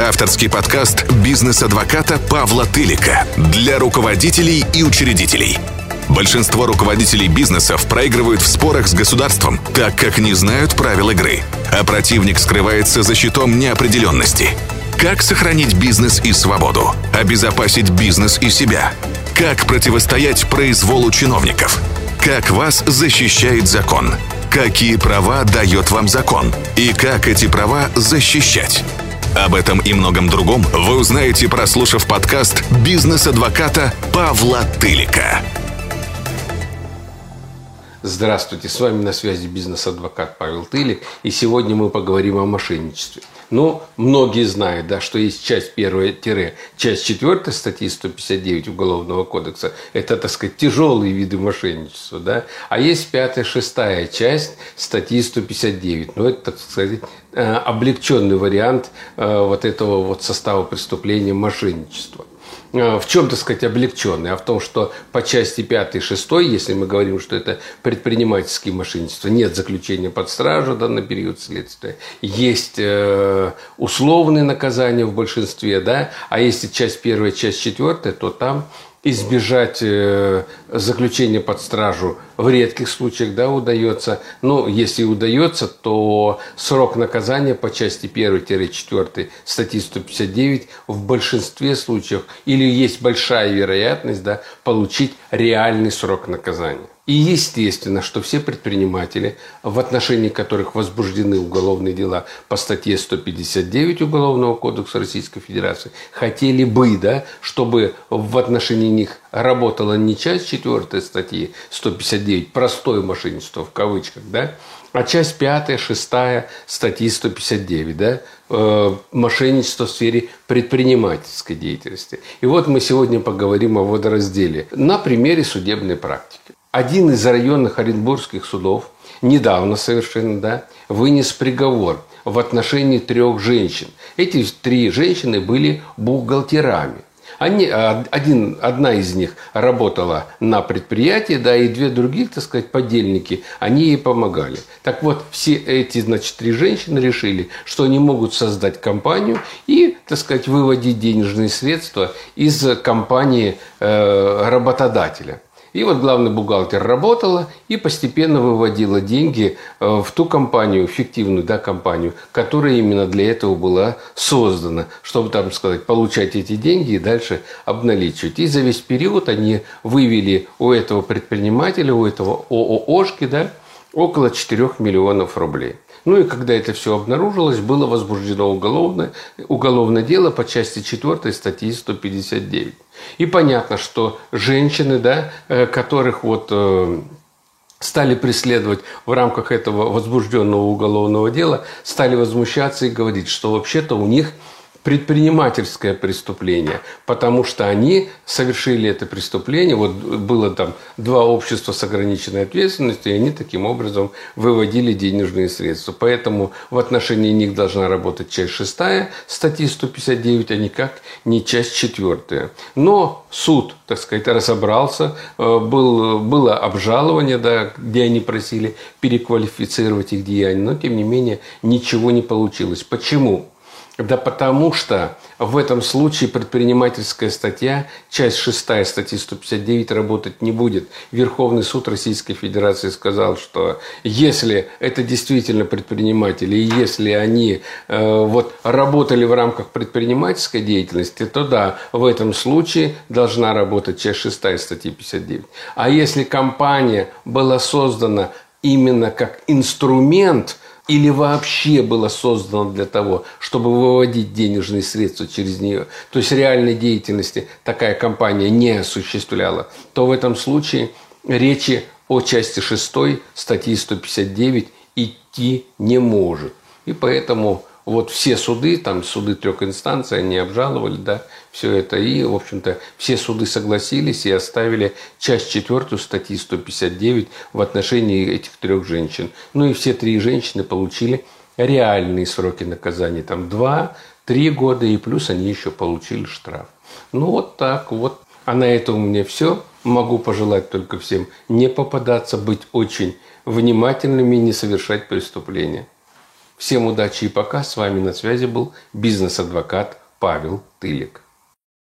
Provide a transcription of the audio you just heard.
Авторский подкаст бизнес-адвоката Павла Тылика для руководителей и учредителей. Большинство руководителей бизнесов проигрывают в спорах с государством, так как не знают правил игры, а противник скрывается за щитом неопределенности. Как сохранить бизнес и свободу? Обезопасить бизнес и себя? Как противостоять произволу чиновников? Как вас защищает закон? Какие права дает вам закон? И как эти права защищать? Об этом и многом другом вы узнаете, прослушав подкаст «Бизнес-адвоката» Павла Тылика. Здравствуйте, с вами на связи бизнес-адвокат Павел Тылик, и сегодня мы поговорим о мошенничестве. Ну, многие знают, да, что есть часть первая часть четвертая статьи 159 Уголовного кодекса. Это, так сказать, тяжелые виды мошенничества, да. А есть пятая, шестая часть статьи 159. Ну, это, так сказать, э, облегченный вариант э, вот этого вот состава преступления мошенничества. Э, в чем, так сказать, облегченный, а в том, что по части 5 и 6, если мы говорим, что это предпринимательские мошенничества, нет заключения под стражу да, на период следствия, есть э, условные наказания в большинстве, да, а если часть 1, часть 4, то там избежать э, заключения под стражу в редких случаях да, удается. Ну, если удается, то срок наказания по части 1-4 статьи 159 в большинстве случаев или есть большая вероятность да, получить реальный срок наказания. И естественно, что все предприниматели, в отношении которых возбуждены уголовные дела по статье 159 Уголовного кодекса Российской Федерации, хотели бы, да, чтобы в отношении них работала не часть 4 статьи 159, простое мошенничество в кавычках, да, а часть 5, 6 статьи 159, да, э, мошенничество в сфере предпринимательской деятельности. И вот мы сегодня поговорим о водоразделе на примере судебной практики один из районных оренбургских судов недавно совершенно да, вынес приговор в отношении трех женщин. Эти три женщины были бухгалтерами. Они, а, один, одна из них работала на предприятии, да, и две других, так сказать, подельники, они ей помогали. Так вот, все эти, значит, три женщины решили, что они могут создать компанию и, так сказать, выводить денежные средства из компании э, работодателя. И вот главный бухгалтер работала и постепенно выводила деньги э, в ту компанию, фиктивную да, компанию, которая именно для этого была создана, чтобы, там сказать, получать эти деньги и дальше обналичивать. И за весь период они вывели у этого предпринимателя, у этого ОООшки, да, около 4 миллионов рублей. Ну и когда это все обнаружилось, было возбуждено уголовное, уголовное дело по части 4 статьи 159. И понятно, что женщины, да, э, которых вот э, стали преследовать в рамках этого возбужденного уголовного дела, стали возмущаться и говорить, что вообще-то у них – предпринимательское преступление, потому что они совершили это преступление. Вот было там два общества с ограниченной ответственностью, и они таким образом выводили денежные средства. Поэтому в отношении них должна работать часть шестая статьи 159, а никак не часть четвертая. Но суд, так сказать, разобрался, э, был, было обжалование, да, где они просили переквалифицировать их деяния, но тем не менее ничего не получилось. Почему? Да потому что в этом случае предпринимательская статья, часть 6 статьи 159 работать не будет. Верховный суд Российской Федерации сказал, что если это действительно предприниматели, и если они э, вот, работали в рамках предпринимательской деятельности, то да, в этом случае должна работать часть 6 статьи 59. А если компания была создана именно как инструмент – или вообще было создано для того, чтобы выводить денежные средства через нее, то есть реальной деятельности такая компания не осуществляла, то в этом случае речи о части 6 статьи 159 идти не может. И поэтому вот все суды, там суды трех инстанций, они обжаловали, да, все это. И, в общем-то, все суды согласились и оставили часть четвертую статьи 159 в отношении этих трех женщин. Ну и все три женщины получили реальные сроки наказания. Там два, три года и плюс они еще получили штраф. Ну вот так вот. А на этом у меня все. Могу пожелать только всем не попадаться, быть очень внимательными и не совершать преступления. Всем удачи и пока. С вами на связи был бизнес-адвокат Павел Тылик.